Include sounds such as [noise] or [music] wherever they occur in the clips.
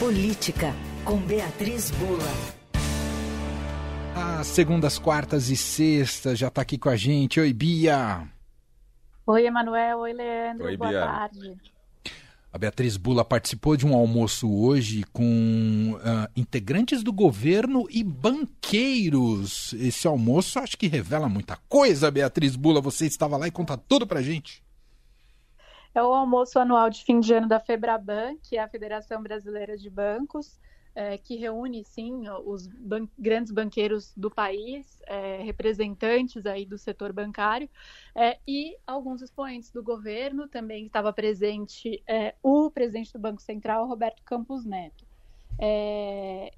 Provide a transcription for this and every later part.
Política, com Beatriz Bula. Às segundas, quartas e sextas já está aqui com a gente. Oi, Bia. Oi, Emanuel. Oi, Leandro. Oi, Boa Bia. tarde. A Beatriz Bula participou de um almoço hoje com ah, integrantes do governo e banqueiros. Esse almoço acho que revela muita coisa, Beatriz Bula. Você estava lá e conta tudo pra gente. É o almoço anual de fim de ano da Febraban, que é a Federação Brasileira de Bancos, é, que reúne, sim, os ban grandes banqueiros do país, é, representantes aí do setor bancário, é, e alguns expoentes do governo. Também estava presente é, o presidente do Banco Central, Roberto Campos Neto. É,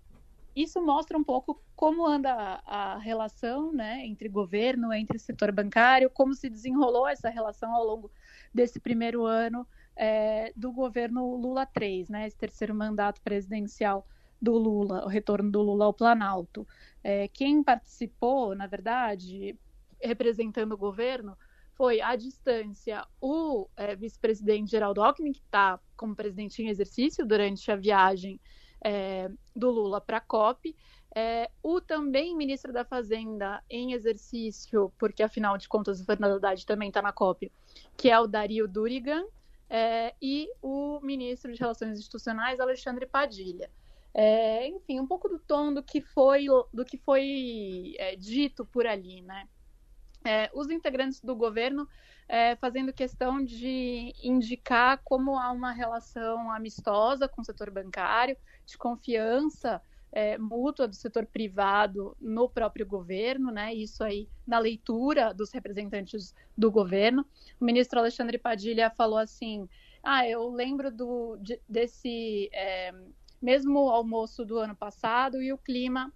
isso mostra um pouco como anda a, a relação né, entre governo, entre setor bancário, como se desenrolou essa relação ao longo desse primeiro ano é, do governo Lula 3, né, esse terceiro mandato presidencial do Lula, o retorno do Lula ao Planalto. É, quem participou, na verdade, representando o governo, foi à distância o é, vice-presidente Geraldo Alckmin, que está como presidente em exercício durante a viagem é, do Lula para a COP, é, o também ministro da Fazenda em exercício, porque afinal de contas o Fernando Haddad também está na COP, que é o Dario Durigan, é, e o ministro de Relações Institucionais, Alexandre Padilha. É, enfim, um pouco do tom do que foi, do que foi é, dito por ali, né? É, os integrantes do governo é, fazendo questão de indicar como há uma relação amistosa com o setor bancário, de confiança é, mútua do setor privado no próprio governo, né? Isso aí na leitura dos representantes do governo. O ministro Alexandre Padilha falou assim: ah, eu lembro do, de, desse é, mesmo almoço do ano passado e o clima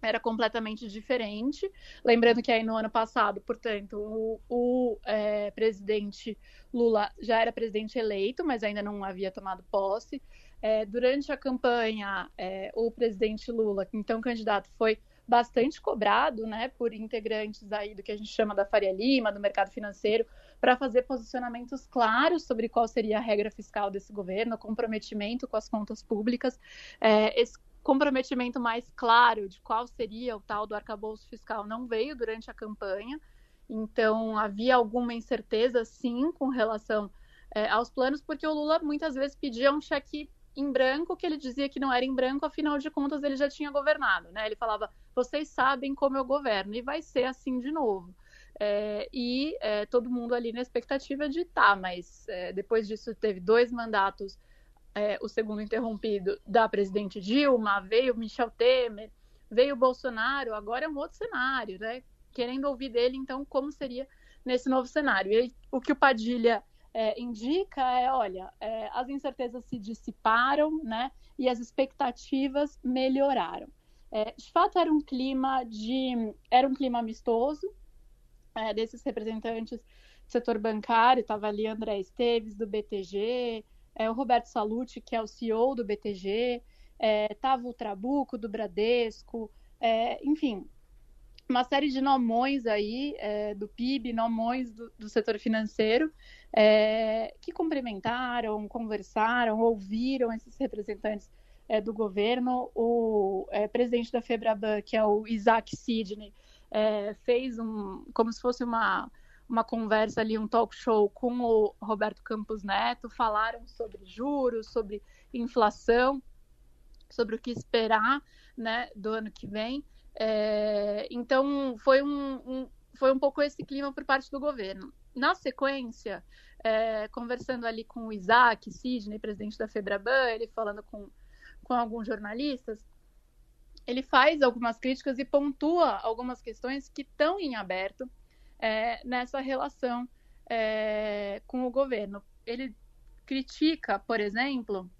era completamente diferente. Lembrando que aí no ano passado, portanto, o, o é, presidente Lula já era presidente eleito, mas ainda não havia tomado posse. É, durante a campanha, é, o presidente Lula, então candidato, foi bastante cobrado né, por integrantes aí do que a gente chama da Faria Lima, do mercado financeiro, para fazer posicionamentos claros sobre qual seria a regra fiscal desse governo, comprometimento com as contas públicas. É, esse comprometimento mais claro de qual seria o tal do arcabouço fiscal não veio durante a campanha, então havia alguma incerteza, sim, com relação é, aos planos, porque o Lula muitas vezes pedia um cheque em branco, que ele dizia que não era em branco, afinal de contas ele já tinha governado, né? Ele falava, vocês sabem como eu governo, e vai ser assim de novo. É, e é, todo mundo ali na expectativa de tá, mas é, depois disso teve dois mandatos, é, o segundo interrompido da presidente Dilma, veio Michel Temer, veio Bolsonaro, agora é um outro cenário, né? Querendo ouvir dele, então, como seria nesse novo cenário. E o que o Padilha é, indica é, olha, é, as incertezas se dissiparam, né? E as expectativas melhoraram. É, de fato, era um clima de, era um clima amistoso é, desses representantes do setor bancário. Estava ali André Esteves do BTG, é, o Roberto Salute, que é o CEO do BTG, estava o Trabuco do Bradesco, enfim, uma série de nomões aí é, do PIB, nomões do, do setor financeiro, é, que cumprimentaram, conversaram, ouviram esses representantes é, do governo. O presidente da Febraban, que é o Isaac Sidney, fez um, como se fosse uma, uma conversa ali, um talk show com o Roberto Campos Neto, falaram sobre juros, sobre inflação, sobre o que esperar né, do ano que vem. É, então, foi um, um, foi um pouco esse clima por parte do governo. Na sequência, é, conversando ali com o Isaac Sidney, presidente da Febraban, ele falando com, com alguns jornalistas, ele faz algumas críticas e pontua algumas questões que estão em aberto é, nessa relação é, com o governo. Ele critica, por exemplo,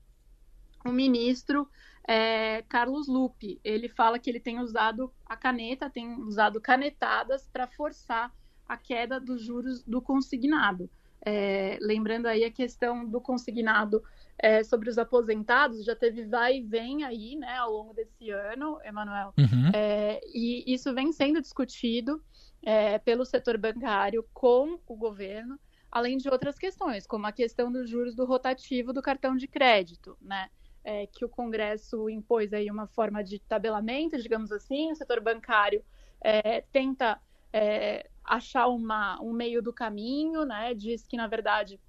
o ministro é, Carlos Lupe. Ele fala que ele tem usado a caneta, tem usado canetadas para forçar a queda dos juros do consignado. É, lembrando aí a questão do consignado é, sobre os aposentados, já teve vai e vem aí, né, ao longo desse ano, Emanuel, Uhum. é, e isso vem sendo discutido é, pelo setor bancário com o governo, além de outras questões, como a questão dos juros do rotativo do cartão de crédito, né? É, que o Congresso impôs aí uma forma de tabelamento, digamos assim, o setor bancário é, tenta é, achar uma, um meio do caminho, né? Diz que, na verdade,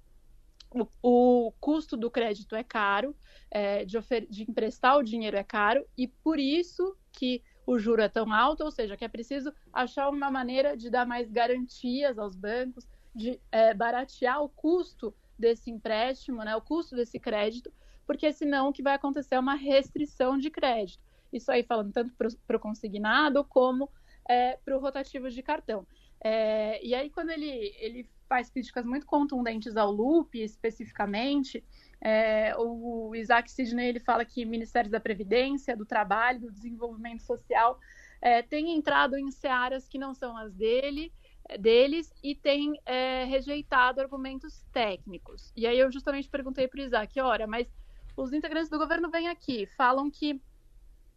o, o custo do crédito é caro, é, de, de emprestar o dinheiro é caro, e por isso que o juro é tão alto, ou seja, que é preciso achar uma maneira de dar mais garantias aos bancos, de é, baratear o custo desse empréstimo, né, o custo desse crédito, porque senão o que vai acontecer é uma restrição de crédito. Isso aí falando tanto para o consignado como é, para o rotativo de cartão. É, e aí, quando ele, ele faz críticas muito contundentes ao Lupe, especificamente, é, o Isaac Sidney ele fala que ministérios da Previdência, do Trabalho, do Desenvolvimento Social é, têm entrado em searas que não são as dele, é, deles e têm é, rejeitado argumentos técnicos. E aí eu justamente perguntei para o Isaac, ora, mas os integrantes do governo vêm aqui, falam que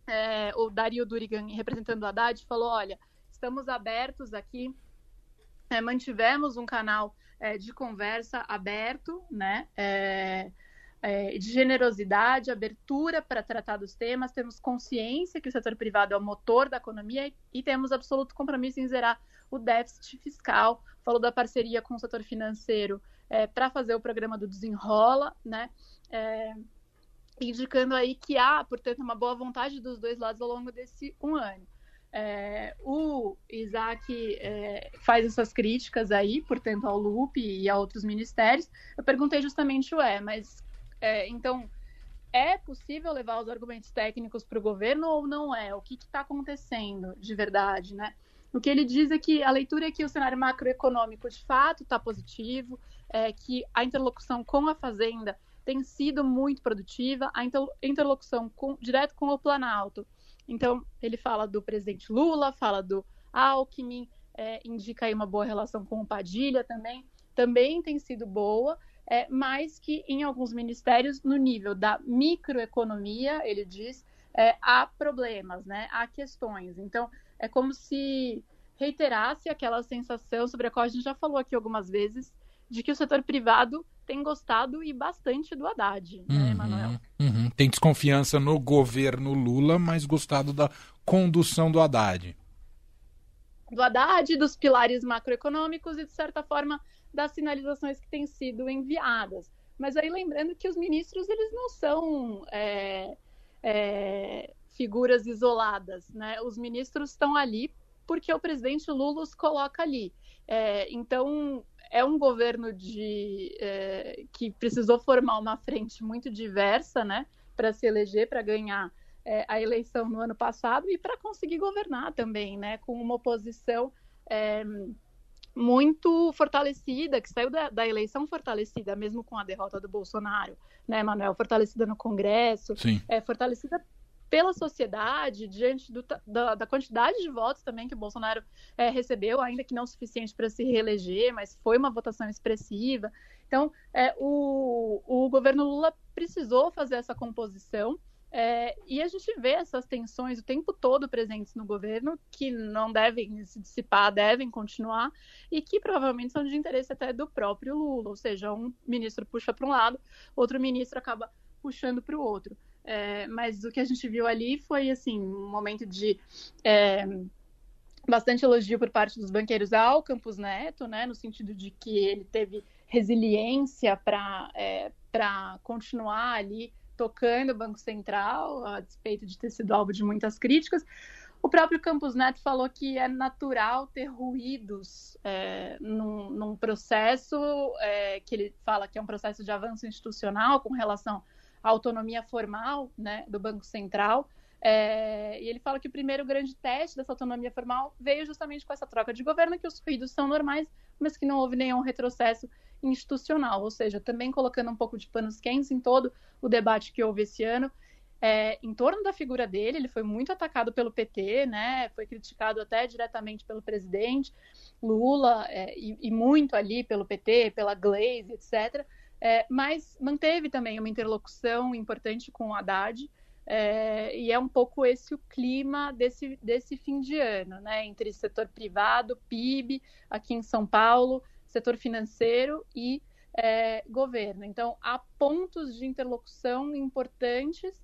é, o Dario Durigan, representando o Haddad, falou, olha, estamos abertos aqui é, mantivemos um canal é, de conversa aberto, né? É, é de generosidade, abertura para tratar dos temas, temos consciência que o setor privado é o motor da economia e temos absoluto compromisso em zerar o déficit fiscal. Falou da parceria com o setor financeiro é, para fazer o programa do Desenrola, né? É, indicando aí que há, portanto, uma boa vontade dos dois lados ao longo desse um ano. É, o Isaac é, faz essas críticas aí, portanto, ao LUP e a outros ministérios. Eu perguntei justamente, ué, mas é, então é possível levar os argumentos técnicos para o governo ou não é? O que está acontecendo de verdade, né? O que ele diz é que a leitura é que o cenário macroeconômico de fato está positivo, é, que a interlocução com a Fazenda tem sido muito produtiva, a interlocução com, direto com o Planalto então, ele fala do presidente Lula, fala do Alckmin, é, indica aí uma boa relação com o Padilha também, também tem sido boa, é, mas que em alguns ministérios, no nível da microeconomia, ele diz, é, há problemas, né? há questões. Então, é como se reiterasse aquela sensação sobre a qual a gente já falou aqui algumas vezes, de que o setor privado tem gostado e bastante do Haddad, né, uhum, Manuel? Uhum. Tem desconfiança no governo Lula, mas gostado da condução do Haddad. Do Haddad, dos pilares macroeconômicos e, de certa forma, das sinalizações que têm sido enviadas. Mas aí lembrando que os ministros eles não são é, é, figuras isoladas, né? Os ministros estão ali porque o presidente Lula os coloca ali. É, então é um governo de, é, que precisou formar uma frente muito diversa, né, para se eleger, para ganhar é, a eleição no ano passado e para conseguir governar também, né, com uma oposição é, muito fortalecida, que saiu da, da, eleição fortalecida, mesmo com a derrota do Bolsonaro, né, Manuel? Fortalecida no Congresso, é, fortalecida pela sociedade, diante do, da, da, quantidade de votos também que o Bolsonaro é, recebeu, ainda que não suficiente para se reeleger, mas foi uma votação expressiva. Então, é, o, o governo Lula precisou fazer essa composição. É, e a gente vê essas tensões o tempo todo presentes no governo, que não devem se dissipar, devem continuar, e que provavelmente são de interesse até do próprio Lula. Ou seja, um ministro puxa para um lado, outro ministro acaba puxando para o outro. É, mas o que a gente viu ali foi assim um momento de é, bastante elogio por parte dos banqueiros ao Campos Neto, né, no sentido de que ele teve resiliência para é, para continuar ali tocando o Banco Central, a despeito de ter sido alvo de muitas críticas. O próprio Campos Neto falou que é natural ter ruídos é, num, num, processo é, que ele fala que é um processo de avanço institucional com relação a autonomia formal né, do Banco Central. É, e ele fala que o primeiro grande teste dessa autonomia formal veio justamente com essa troca de governo, que os ruídos são normais, mas que não houve nenhum retrocesso institucional, ou seja, também colocando um pouco de panos quentes em todo o debate que houve esse ano. É, em torno da figura dele, ele foi muito atacado pelo PT, né? Foi criticado até diretamente pelo presidente Lula é, e, e, muito ali pelo PT, pela Glaze, etc. É, mas manteve também uma interlocução importante com o Haddad, é, e é um pouco esse o clima desse, desse fim de ano, né? Entre setor privado, PIB, aqui em São Paulo, setor financeiro e é, governo. Então, há pontos de interlocução importantes,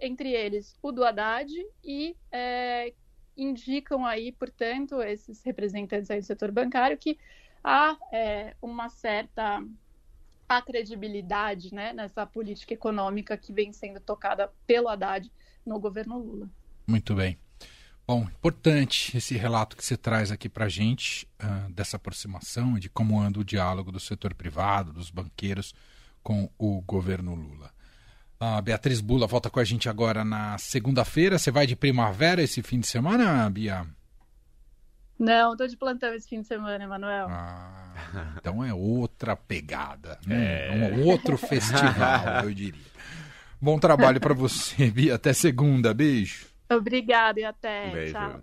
entre eles o do Haddad, e é, indicam aí, portanto, esses representantes aí do setor bancário, que há é, uma certa a credibilidade né, nessa política econômica que vem sendo tocada pelo Haddad no governo Lula. Muito bem. Bom, importante esse relato que você traz aqui para a gente uh, dessa aproximação e de como anda o diálogo do setor privado, dos banqueiros com o governo Lula. A Beatriz Bula volta com a gente agora na segunda-feira. Você vai de primavera esse fim de semana, Bia? Não, tô de plantão esse fim de semana, Emanuel. Ah, então é outra pegada, né? É. Um outro festival, [laughs] eu diria. Bom trabalho para você, Bia. Até segunda. Beijo. Obrigada e até. Beijo. Tchau.